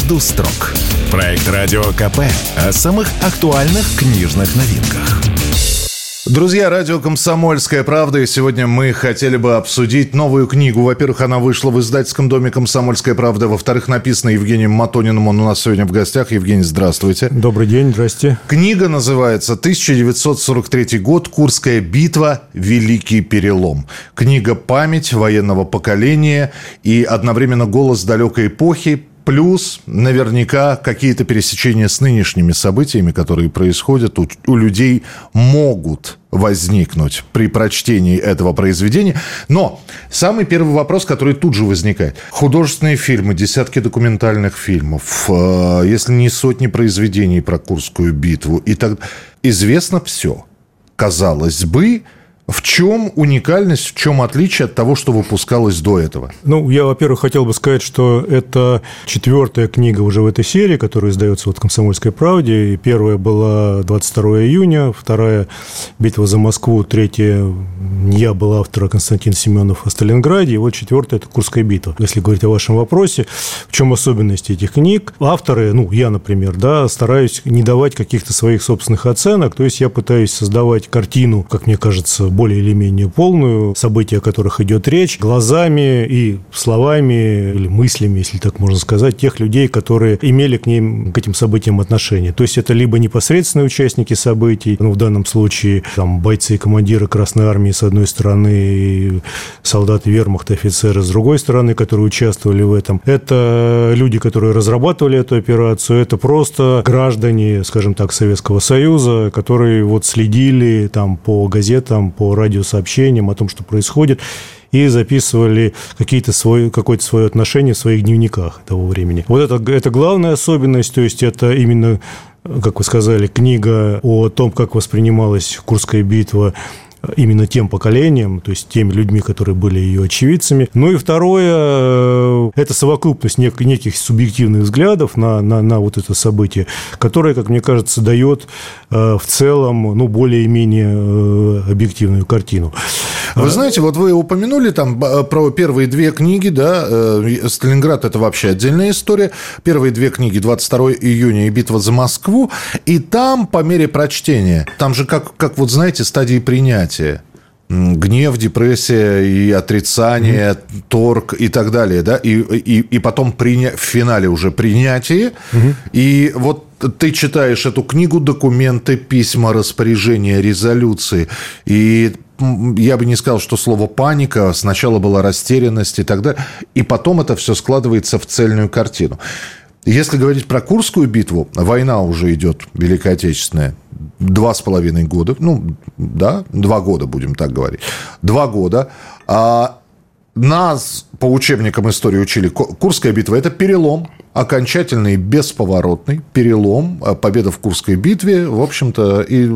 «Между строк». Проект «Радио КП» о самых актуальных книжных новинках. Друзья, радио «Комсомольская правда», и сегодня мы хотели бы обсудить новую книгу. Во-первых, она вышла в издательском доме «Комсомольская правда». Во-вторых, написана Евгением Матониным. Он у нас сегодня в гостях. Евгений, здравствуйте. Добрый день, здрасте. Книга называется «1943 год. Курская битва. Великий перелом». Книга «Память военного поколения» и одновременно голос далекой эпохи Плюс наверняка какие-то пересечения с нынешними событиями, которые происходят, у, у людей могут возникнуть при прочтении этого произведения. Но самый первый вопрос, который тут же возникает. Художественные фильмы, десятки документальных фильмов, э, если не сотни произведений про Курскую битву. И так известно все. Казалось бы, в чем уникальность, в чем отличие от того, что выпускалось до этого? Ну, я, во-первых, хотел бы сказать, что это четвертая книга уже в этой серии, которая издается вот в «Комсомольской правде». И первая была 22 июня, вторая «Битва за Москву», третья я был автор Константин Семенов о Сталинграде, и вот четвертая – это Курская битва. Если говорить о вашем вопросе, в чем особенность этих книг? Авторы, ну, я, например, да, стараюсь не давать каких-то своих собственных оценок, то есть я пытаюсь создавать картину, как мне кажется, более или менее полную, события, о которых идет речь, глазами и словами или мыслями, если так можно сказать, тех людей, которые имели к ним, к этим событиям отношение. То есть это либо непосредственные участники событий, ну, в данном случае там бойцы и командиры Красной Армии с одной стороны, солдаты вермахта, офицеры с другой стороны, которые участвовали в этом. Это люди, которые разрабатывали эту операцию, это просто граждане, скажем так, Советского Союза, которые вот следили там по газетам, по радиосообщениям о том, что происходит, и записывали какие-то свои, какое-то свое отношение в своих дневниках того времени. Вот это, это главная особенность, то есть это именно, как вы сказали, книга о том, как воспринималась Курская битва именно тем поколением, то есть теми людьми, которые были ее очевидцами. Ну и второе, э, это совокупность нек- неких субъективных взглядов на, на, на вот это событие, которое, как мне кажется, дает э, в целом ну, более-менее э, объективную картину. Вы знаете, вот вы упомянули там про первые две книги, да, Сталинград это вообще отдельная история. Первые две книги 22 июня и битва за Москву. И там по мере прочтения, там же как, как вот знаете, стадии принятия понятия гнев, депрессия и отрицание, mm-hmm. торг и так далее, да, и, и, и потом приня... в финале уже принятие, mm-hmm. и вот ты читаешь эту книгу, документы, письма, распоряжения, резолюции, и я бы не сказал, что слово паника, сначала была растерянность и так далее, и потом это все складывается в цельную картину. Если говорить про Курскую битву, война уже идет, Великая Отечественная, два с половиной года, ну, да, два года, будем так говорить, два года. А нас по учебникам истории учили, Курская битва – это перелом, окончательный, бесповоротный перелом, победа в Курской битве, в общем-то, и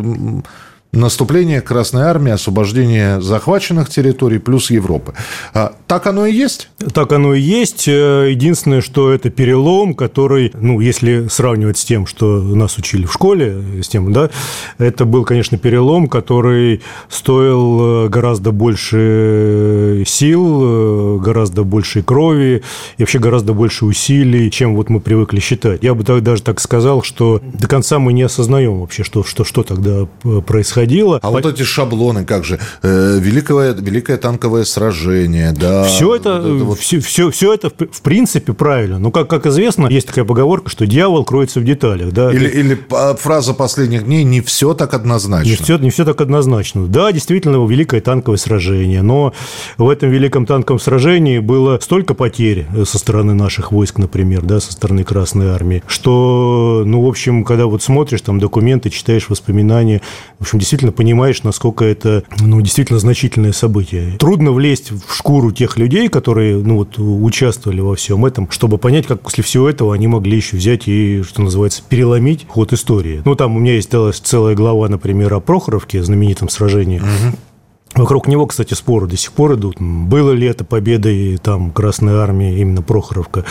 наступление Красной Армии, освобождение захваченных территорий плюс Европы. А, так оно и есть? Так оно и есть. Э, единственное, что это перелом, который, ну, если сравнивать с тем, что нас учили в школе, с тем, да, это был, конечно, перелом, который стоил э, гораздо больше сил, э, гораздо больше крови и вообще гораздо больше усилий, чем вот мы привыкли считать. Я бы даже так сказал, что до конца мы не осознаем вообще, что, что, что тогда происходило происходило. А По... вот эти шаблоны, как же, э, великое, великое танковое сражение, да. Все это, вот это вот... все, все, все это в принципе правильно. Но, как, как известно, есть такая поговорка, что дьявол кроется в деталях. Да? Или, или фраза последних дней «не все так однозначно». Не все, не все так однозначно. Да, действительно, великое танковое сражение. Но в этом великом танковом сражении было столько потерь со стороны наших войск, например, да, со стороны Красной Армии, что, ну, в общем, когда вот смотришь там документы, читаешь воспоминания, в общем, действительно действительно понимаешь, насколько это ну, действительно значительное событие. Трудно влезть в шкуру тех людей, которые ну, вот, участвовали во всем этом, чтобы понять, как после всего этого они могли еще взять и, что называется, переломить ход истории. Ну, там у меня есть целая глава, например, о Прохоровке, знаменитом сражении. Угу Вокруг него, кстати, споры до сих пор идут. Было ли это победой там Красной Армии, именно Прохоровка?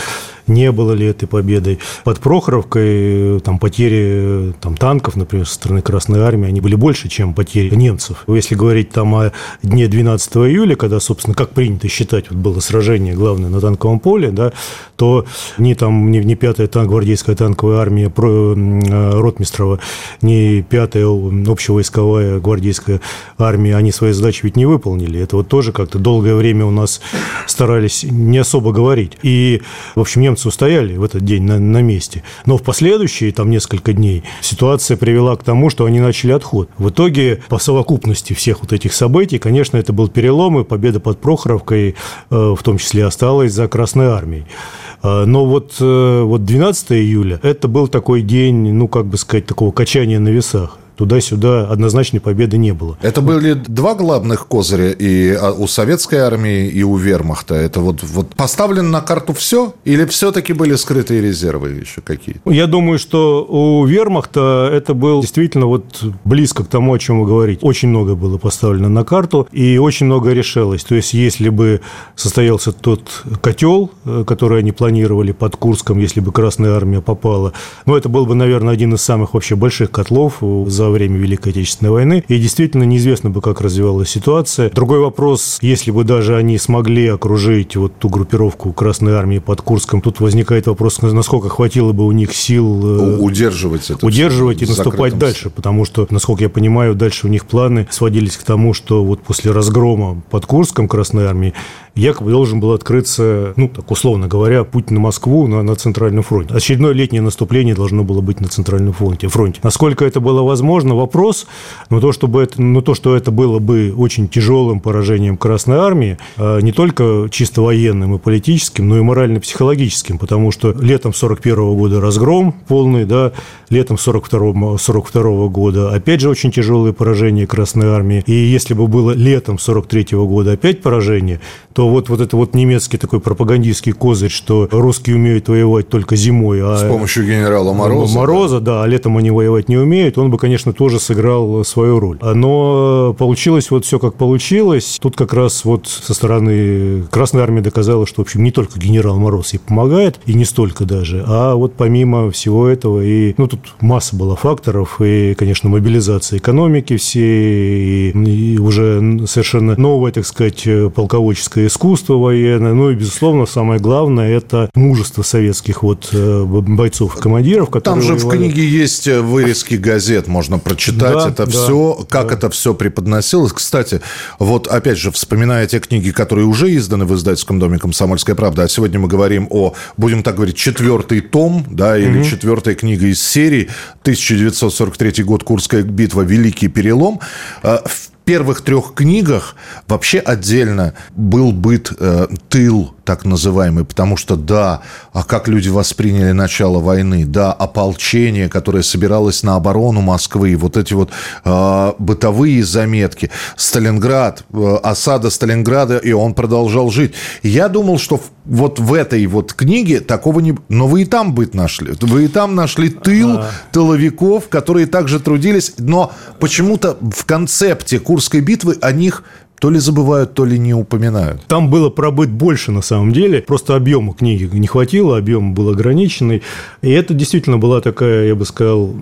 Не было ли этой победой? Под Прохоровкой там потери там, танков, например, со стороны Красной Армии, они были больше, чем потери немцев. Если говорить там о дне 12 июля, когда, собственно, как принято считать, вот было сражение главное на танковом поле, да, то ни там, ни, ни 5-я танк, гвардейская танковая армия про, э, Ротмистрова, ни 5-я общевойсковая гвардейская армия, они свои задачи ведь не выполнили. Это вот тоже как-то долгое время у нас старались не особо говорить. И, в общем, немцы устояли в этот день на, на месте. Но в последующие там несколько дней ситуация привела к тому, что они начали отход. В итоге, по совокупности всех вот этих событий, конечно, это был перелом, и победа под Прохоровкой э, в том числе осталась за Красной Армией. Э, но вот, э, вот 12 июля – это был такой день, ну, как бы сказать, такого качания на весах туда-сюда однозначной победы не было. Это были два главных козыря и а, у советской армии, и у вермахта. Это вот, вот поставлено на карту все? Или все-таки были скрытые резервы еще какие-то? Я думаю, что у вермахта это был действительно вот близко к тому, о чем вы говорите. Очень много было поставлено на карту, и очень много решалось. То есть, если бы состоялся тот котел, э, который они планировали под Курском, если бы Красная Армия попала, ну, это был бы, наверное, один из самых вообще больших котлов за за время Великой Отечественной войны. И действительно неизвестно бы, как развивалась ситуация. Другой вопрос, если бы даже они смогли окружить вот ту группировку Красной Армии под Курском, тут возникает вопрос, насколько хватило бы у них сил э, удерживать это удерживать и наступать дальше, потому что, насколько я понимаю, дальше у них планы сводились к тому, что вот после разгрома под Курском Красной Армии якобы должен был открыться, ну, так условно говоря, путь на Москву на, на Центральном фронте. Очередное летнее наступление должно было быть на Центральном фронте. фронте. Насколько это было возможно, вопрос, но то, чтобы это, но то, что это было бы очень тяжелым поражением Красной Армии, а не только чисто военным и политическим, но и морально-психологическим, потому что летом 41 -го года разгром полный, да, летом 42 42 -го года опять же очень тяжелые поражения Красной Армии, и если бы было летом 43 -го года опять поражение, то вот, вот это вот немецкий такой пропагандистский козырь, что русские умеют воевать только зимой. А С помощью генерала Мороза. Мороза, да. да, а летом они воевать не умеют, он бы, конечно, тоже сыграл свою роль. Но получилось вот все как получилось. Тут как раз вот со стороны Красной Армии доказала, что, в общем, не только генерал Мороз ей помогает, и не столько даже, а вот помимо всего этого, и, ну, тут масса была факторов, и, конечно, мобилизация экономики всей, и, и уже совершенно новое, так сказать, полководческое искусство военное, ну и, безусловно, самое главное – это мужество советских вот э, бойцов, командиров, которые Там же воевали. в книге есть э, вырезки газет, можно прочитать да, это да, все, как да. это все преподносилось. Кстати, вот опять же, вспоминая те книги, которые уже изданы в издательском доме «Комсомольская правда», а сегодня мы говорим о, будем так говорить, четвертый том, да, или угу. четвертая книга из серии, 1943 год, Курская битва, Великий перелом. Э, в первых трех книгах вообще отдельно был быт э, тыл так называемый, потому что да, а как люди восприняли начало войны, да, ополчение, которое собиралось на оборону Москвы, вот эти вот э, бытовые заметки, Сталинград, э, осада Сталинграда, и он продолжал жить. Я думал, что вот в этой вот книге такого не... Но вы и там быт нашли. Вы и там нашли тыл тыловиков, которые также трудились, но почему-то в концепте Курской битвы о них то ли забывают, то ли не упоминают. Там было пробыть больше на самом деле. Просто объема книги не хватило, объем был ограниченный. И это действительно была такая, я бы сказал,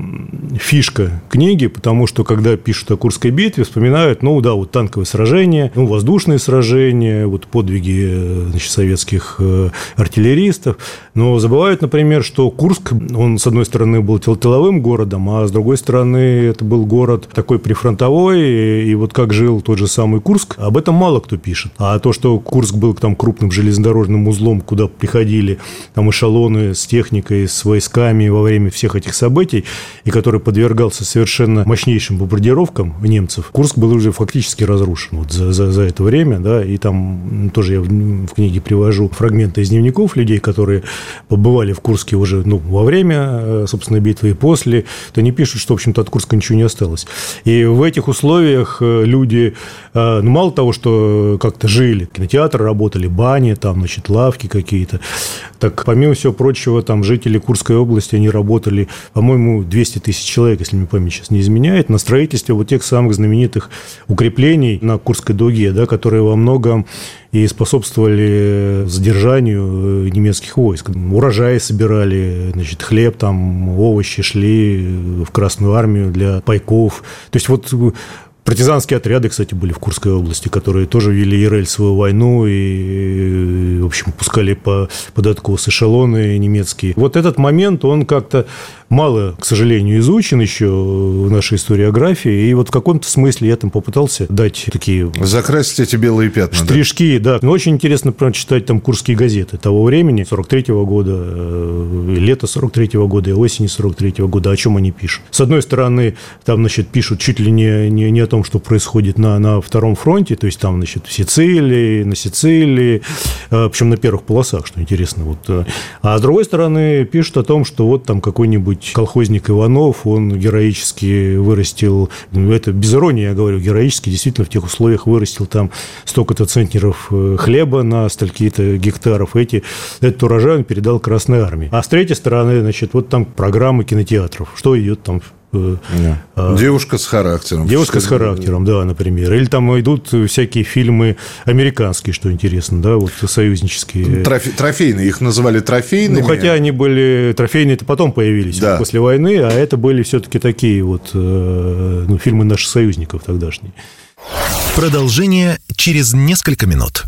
фишка книги, потому что когда пишут о Курской битве, вспоминают, ну да, вот танковые сражения, ну, воздушные сражения, вот подвиги значит, советских э, артиллеристов. Но забывают, например, что Курск, он, с одной стороны, был тыловым городом, а с другой стороны, это был город такой прифронтовой, и вот как жил тот же самый Курск, об этом мало кто пишет. А то, что Курск был там крупным железнодорожным узлом, куда приходили там эшелоны с техникой, с войсками во время всех этих событий, и который подвергался совершенно мощнейшим бомбардировкам немцев, Курск был уже фактически разрушен вот за, за, за это время, да, и там тоже я в, в книге привожу фрагменты из дневников людей, которые побывали в Курске уже ну, во время, э, собственно, битвы и после, то они пишут, что, в общем-то, от Курска ничего не осталось. И в этих условиях э, люди, э, ну, мало того, что как-то жили, кинотеатры работали, бани, там, значит, лавки какие-то, так, помимо всего прочего, там жители Курской области, они работали, по-моему, 200 тысяч человек, если мне память сейчас не изменяет, на строительстве вот тех самых знаменитых укреплений на Курской дуге, да, которые во многом и способствовали задержанию э, немецких войск. Урожаи собирали, значит, хлеб, там, овощи шли в Красную армию для пайков. То есть вот Партизанские отряды, кстати, были в Курской области, которые тоже вели рельсовую войну, и, в общем, пускали по, под откос эшелоны немецкие. Вот этот момент, он как-то мало, к сожалению, изучен еще в нашей историографии, и вот в каком-то смысле я там попытался дать такие... Закрасить эти белые пятна, Штришки, да. да. Но очень интересно прочитать там курские газеты того времени, 43-го года, э, лето 43-го года и осени 43-го года, о чем они пишут. С одной стороны, там, значит, пишут чуть ли не, не, не о том, что происходит на, на втором фронте, то есть там, значит, в Сицилии, на Сицилии, э, причем на первых полосах, что интересно. Вот. Э. А с другой стороны, пишут о том, что вот там какой-нибудь колхозник Иванов, он героически вырастил, ну, это без иронии я говорю, героически действительно в тех условиях вырастил там столько-то центнеров э, хлеба на столько-то гектаров. Эти, этот урожай он передал Красной Армии. А с третьей стороны, значит, вот там программы кинотеатров. Что идет там Э, а, девушка с характером. Девушка с характером, да, например. Или там идут всякие фильмы американские, что интересно, да, вот союзнические. Трофе, трофейные, их называли трофейными. Ну, хотя они были, трофейные это потом появились, да. после войны, а это были все-таки такие вот э, ну, фильмы наших союзников тогдашние. Продолжение через несколько минут.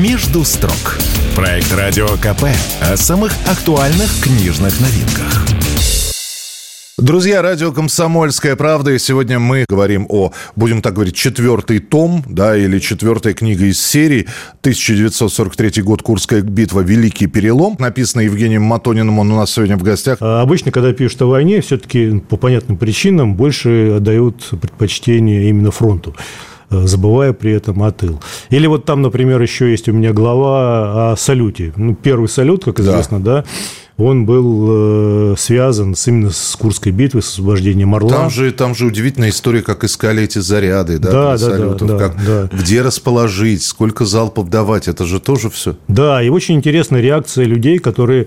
«Между строк». Проект «Радио КП» о самых актуальных книжных новинках. Друзья, радио «Комсомольская правда», и сегодня мы говорим о, будем так говорить, четвертый том, да, или четвертая книга из серии, 1943 год, Курская битва, Великий перелом, написано Евгением Матониным, он у нас сегодня в гостях. А обычно, когда пишут о войне, все-таки по понятным причинам больше отдают предпочтение именно фронту. Э, забывая при этом о тыл. Или вот там, например, еще есть у меня глава о салюте. Ну, первый салют, как известно, да, да он был э, связан с, именно с Курской битвой, с освобождением Орла. Там же, там же удивительная история, как искали эти заряды, да, да, да, салютов, да, как, да. где расположить, сколько залпов давать, это же тоже все. Да, и очень интересная реакция людей, которые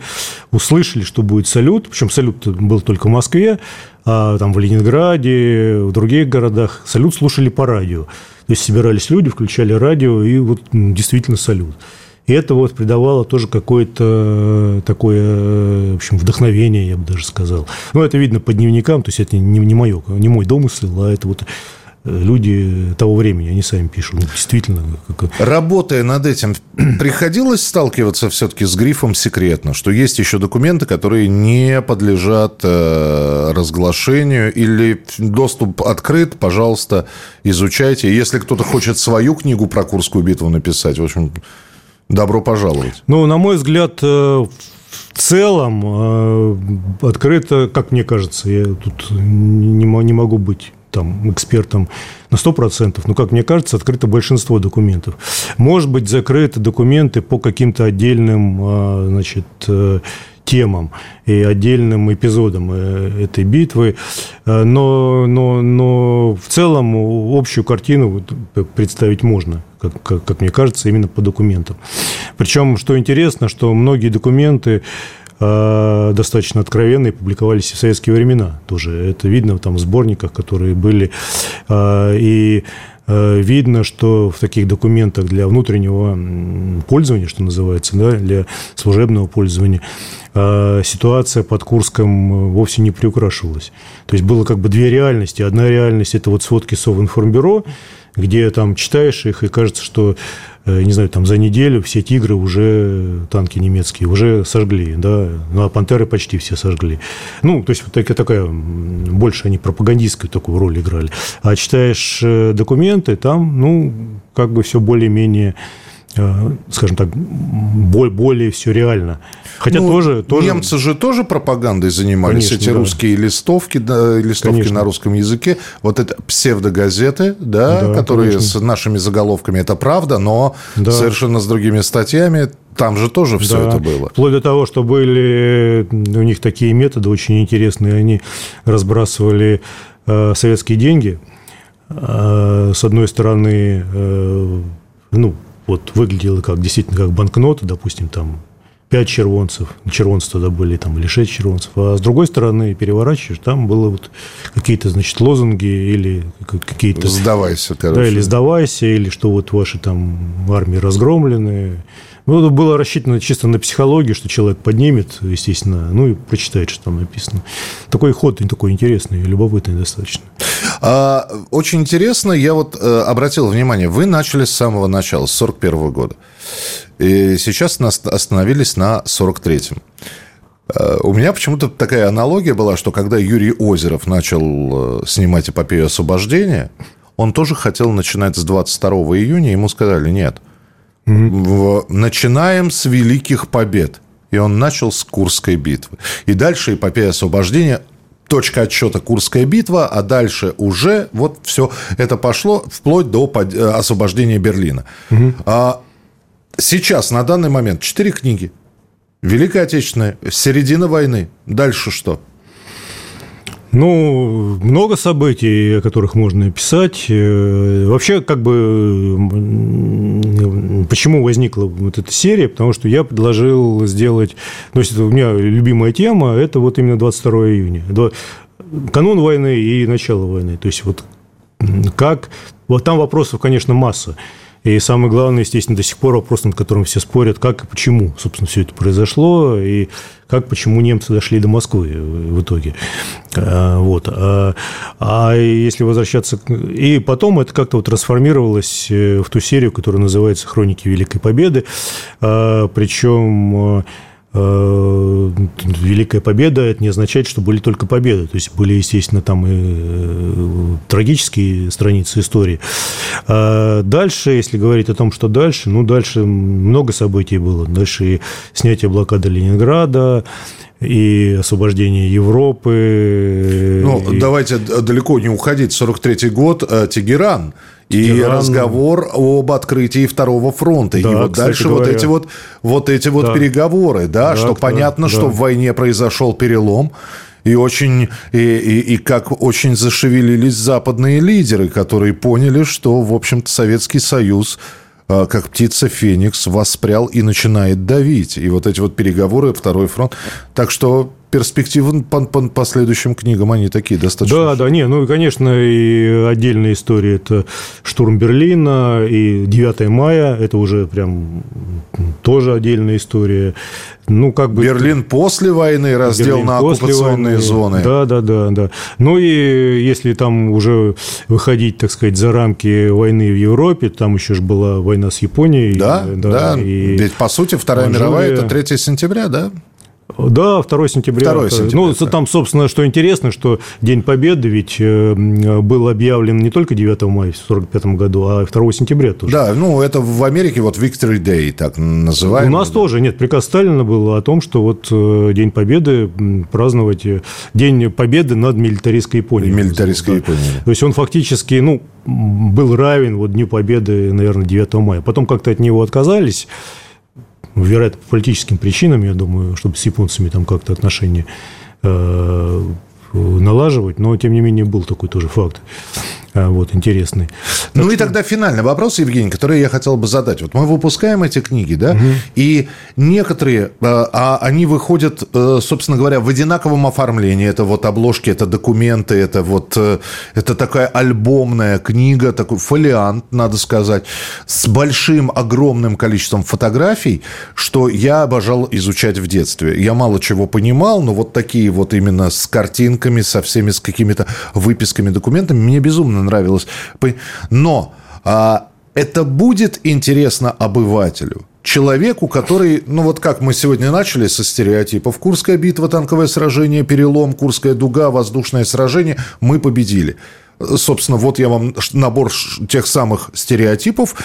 услышали, что будет салют, причем салют был только в Москве, а там в Ленинграде, в других городах салют слушали по радио. То есть собирались люди, включали радио, и вот действительно салют. И это вот придавало тоже какое-то такое, в общем, вдохновение, я бы даже сказал. Ну, это видно по дневникам, то есть это не, не, мое, не мой домысел, а это вот люди того времени, они сами пишут. Ну, действительно. Как... Работая над этим, приходилось сталкиваться все-таки с грифом секретно, что есть еще документы, которые не подлежат э, разглашению или доступ открыт, пожалуйста, изучайте. Если кто-то хочет свою книгу про Курскую битву написать, в общем, добро пожаловать. Ну, на мой взгляд, э, в целом э, открыто, как мне кажется, я тут не могу быть там, экспертом на 100%, но, как мне кажется, открыто большинство документов. Может быть, закрыты документы по каким-то отдельным а, значит, э, темам и отдельным эпизодам э, этой битвы, э, но, но, но в целом общую картину представить можно, как, как, как мне кажется, именно по документам. Причем, что интересно, что многие документы Э, достаточно откровенные, публиковались и в советские времена тоже. Это видно там в сборниках, которые были. Э, и э, видно, что в таких документах для внутреннего пользования, что называется, да, для служебного пользования, ситуация под Курском вовсе не приукрашивалась. То есть было как бы две реальности. Одна реальность – это вот сводки Совинформбюро, где там читаешь их, и кажется, что не знаю, там за неделю все «Тигры» уже, танки немецкие, уже сожгли, да, ну, а «Пантеры» почти все сожгли. Ну, то есть вот такая, такая больше они пропагандистскую такую роль играли. А читаешь э, документы, там, ну, как бы все более-менее Э, скажем так, более все реально. Хотя ну, тоже, тоже... Немцы же тоже пропагандой занимались, Конечно, эти да. русские листовки, да, листовки Конечно. на русском языке. Вот это псевдогазеты, да, да которые конечно. с нашими заголовками, это правда, но да. совершенно с другими статьями. Там же тоже все да. это было. Вплоть до того, что были у них такие методы очень интересные. Они разбрасывали э, советские деньги – а, с одной стороны, э, ну, вот выглядело как действительно как банкнота, допустим, там 5 червонцев, червонцы тогда были, там, или 6 червонцев, а с другой стороны переворачиваешь, там было вот какие-то, значит, лозунги или какие-то... Сдавайся, короче. Да, или сдавайся, или что вот ваши там армии разгромлены. Ну, это было рассчитано чисто на психологию, что человек поднимет, естественно, ну и прочитает, что там написано. Такой ход такой интересный, любопытный достаточно. А, очень интересно, я вот э, обратил внимание, вы начали с самого начала, с 41 года. И сейчас нас остановились на 43-м. Э, у меня почему-то такая аналогия была, что когда Юрий Озеров начал э, снимать эпопею освобождения, он тоже хотел начинать с 22 июня, ему сказали, нет, mm-hmm. начинаем с великих побед. И он начал с Курской битвы. И дальше эпопея освобождения точка отсчета Курская битва, а дальше уже вот все это пошло вплоть до э, освобождения Берлина. Угу. А сейчас, на данный момент, четыре книги. Великая Отечественная, середина войны. Дальше что? Ну, много событий, о которых можно писать. Э, вообще, как бы, почему возникла вот эта серия? Потому что я предложил сделать... Ну, это у меня любимая тема, это вот именно 22 июня. Канун войны и начало войны. То есть, вот как... Вот там вопросов, конечно, масса. И самое главное, естественно, до сих пор вопрос, над которым все спорят, как и почему, собственно, все это произошло, и как, почему немцы дошли до Москвы в итоге. А, вот. А, а если возвращаться... И потом это как-то вот трансформировалось э, в ту серию, которая называется «Хроники Великой Победы». Причем Э, Великая победа, это не означает, что были только победы. То есть были, естественно, там и э, трагические страницы истории. А дальше, если говорить о том, что дальше, ну, дальше много событий было. Дальше и снятие блокады Ленинграда, и освобождение Европы. Ну, и... давайте далеко не уходить. 43-й год, э, Тегеран – и разговор об открытии второго фронта. Да, и вот дальше говоря. вот эти вот, вот, эти вот да. переговоры, да, да что да, понятно, да. что в войне произошел перелом. И очень и, и, и как очень зашевелились западные лидеры, которые поняли, что, в общем-то, Советский Союз как птица Феникс воспрял и начинает давить. И вот эти вот переговоры, второй фронт. Так что перспективы по, по, по следующим книгам, они такие достаточно... Да, да, не, ну и, конечно, и отдельная история – это штурм Берлина, и 9 мая – это уже прям тоже отдельная история. Ну, как бы... Берлин после войны, раздел Берлин на оккупационные войны. зоны. Да, да, да, да. Ну и если там уже выходить, так сказать, за рамки войны в Европе, там еще же была война с Японией. Да, да. да. И Ведь, по сути, Вторая Манчжурия... мировая – это 3 сентября, да? Да, 2 сентября. 2 сентября. Ну, да. там, собственно, что интересно, что День Победы ведь э, был объявлен не только 9 мая в 1945 году, а 2 сентября тоже. Да, ну, это в Америке вот Victory Day так называемый. У нас тоже, нет, приказ Сталина был о том, что вот э, День Победы праздновать, э, День Победы над милитаристской Японией. Милитаристской Японией. То есть он фактически, ну, был равен вот Дню Победы, наверное, 9 мая. Потом как-то от него отказались, вероятно, по политическим причинам, я думаю, чтобы с японцами там как-то отношения э, налаживать, но, тем не менее, был такой тоже факт. А, вот, интересный. Так ну что... и тогда финальный вопрос, Евгений, который я хотел бы задать. Вот мы выпускаем эти книги, да, угу. и некоторые, а, а они выходят, э, собственно говоря, в одинаковом оформлении. Это вот обложки, это документы, это вот, э, это такая альбомная книга, такой фолиант, надо сказать, с большим, огромным количеством фотографий, что я обожал изучать в детстве. Я мало чего понимал, но вот такие вот именно с картинками, со всеми, с какими-то выписками, документами, мне безумно нравилось. Но а, это будет интересно обывателю человеку, который, ну вот как мы сегодня начали со стереотипов, Курская битва, танковое сражение, перелом, Курская дуга, воздушное сражение, мы победили. Собственно, вот я вам набор тех самых стереотипов,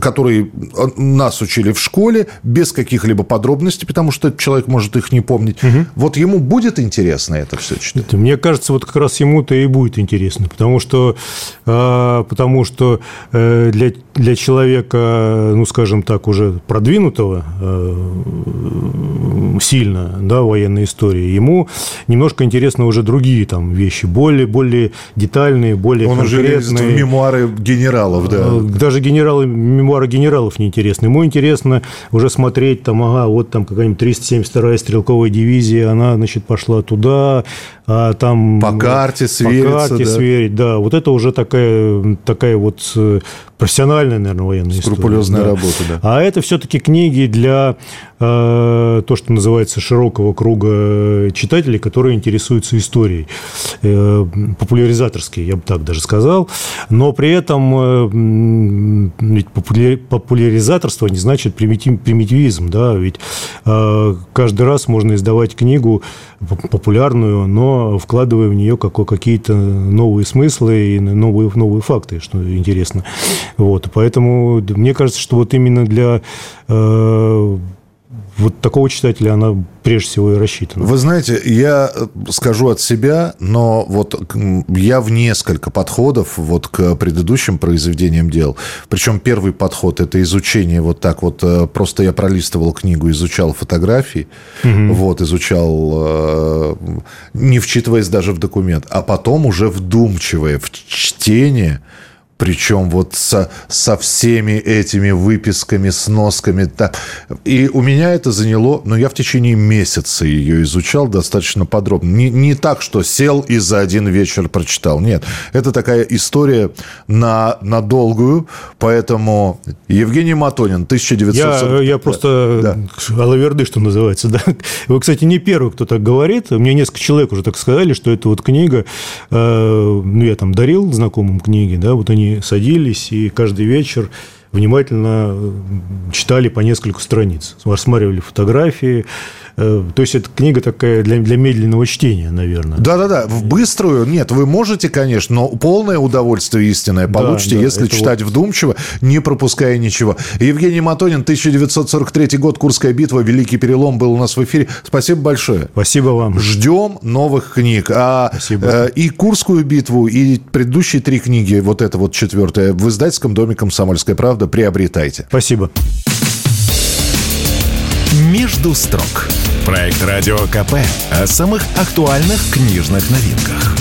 которые нас учили в школе, без каких-либо подробностей, потому что человек может их не помнить. Угу. Вот ему будет интересно это все читать? Мне кажется, вот как раз ему-то и будет интересно, потому что, а, потому что э, для, для человека, ну, скажем так, уже продвинутого, сильно, да, военной истории. Ему немножко интересны уже другие там вещи, более, более детальные, более Он конкретные. уже в мемуары генералов, да. Э, даже генералы, мемуары генералов не интересны. Ему интересно уже смотреть, там, ага, вот там какая-нибудь 372-я стрелковая дивизия, она, значит, пошла туда, а там... По карте свериться, По карте да. сверить, да. Вот это уже такая, такая вот э, профессиональная, наверное, военная Скрупулезная история. работа, да. А это все-таки книги для то, что называется широкого круга читателей, которые интересуются историей. Э, популяризаторские, я бы так даже сказал. Но при этом э, ведь популяри- популяризаторство не значит примитив- примитивизм. Да? Ведь э, каждый раз можно издавать книгу поп- популярную, но вкладывая в нее какие-то новые смыслы и новые, новые факты, что интересно. Вот. Поэтому мне кажется, что вот именно для э, вот такого читателя она прежде всего и рассчитана. Вы знаете, я э, скажу от себя, но вот я в несколько подходов вот к предыдущим произведениям делал. Причем первый подход – это изучение вот так вот. э, Просто я пролистывал книгу, изучал фотографии, вот, изучал, э, не вчитываясь даже в документ, а потом уже вдумчивое в чтение – причем вот со, со всеми этими выписками, сносками. та- И у меня это заняло, но я в течение месяца ее изучал достаточно подробно. Не, не так, что сел и за один вечер прочитал. Нет, это такая история на, на долгую. Поэтому Евгений Матонин, 1940... Я, я просто Да. алаверды, что называется. Да. Вы, кстати, не первый, кто так говорит. Мне несколько человек уже так сказали, что это вот книга, э, ну, я там дарил знакомым книги, да, вот они садились и каждый вечер внимательно э, читали по несколько страниц, рассматривали фотографии. Э, То есть, это книга такая для, для медленного чтения, наверное. Да-да-да, в быструю, нет, вы можете, конечно, но полное удовольствие истинное Да, получите, да, если это читать вдумчиво, не пропуская ничего. Евгений Матонин, 1943 год, Курская битва, Великий перелом был у нас в эфире. Спасибо большое. Спасибо вам. Ждем новых книг. А, Спасибо. э, и Курскую битву, и предыдущие три книги, вот это вот четвертое, в издательском доме «Комсомольская правда» приобретайте. Спасибо. «Между строк». Проект «Радио КП» о самых актуальных книжных новинках.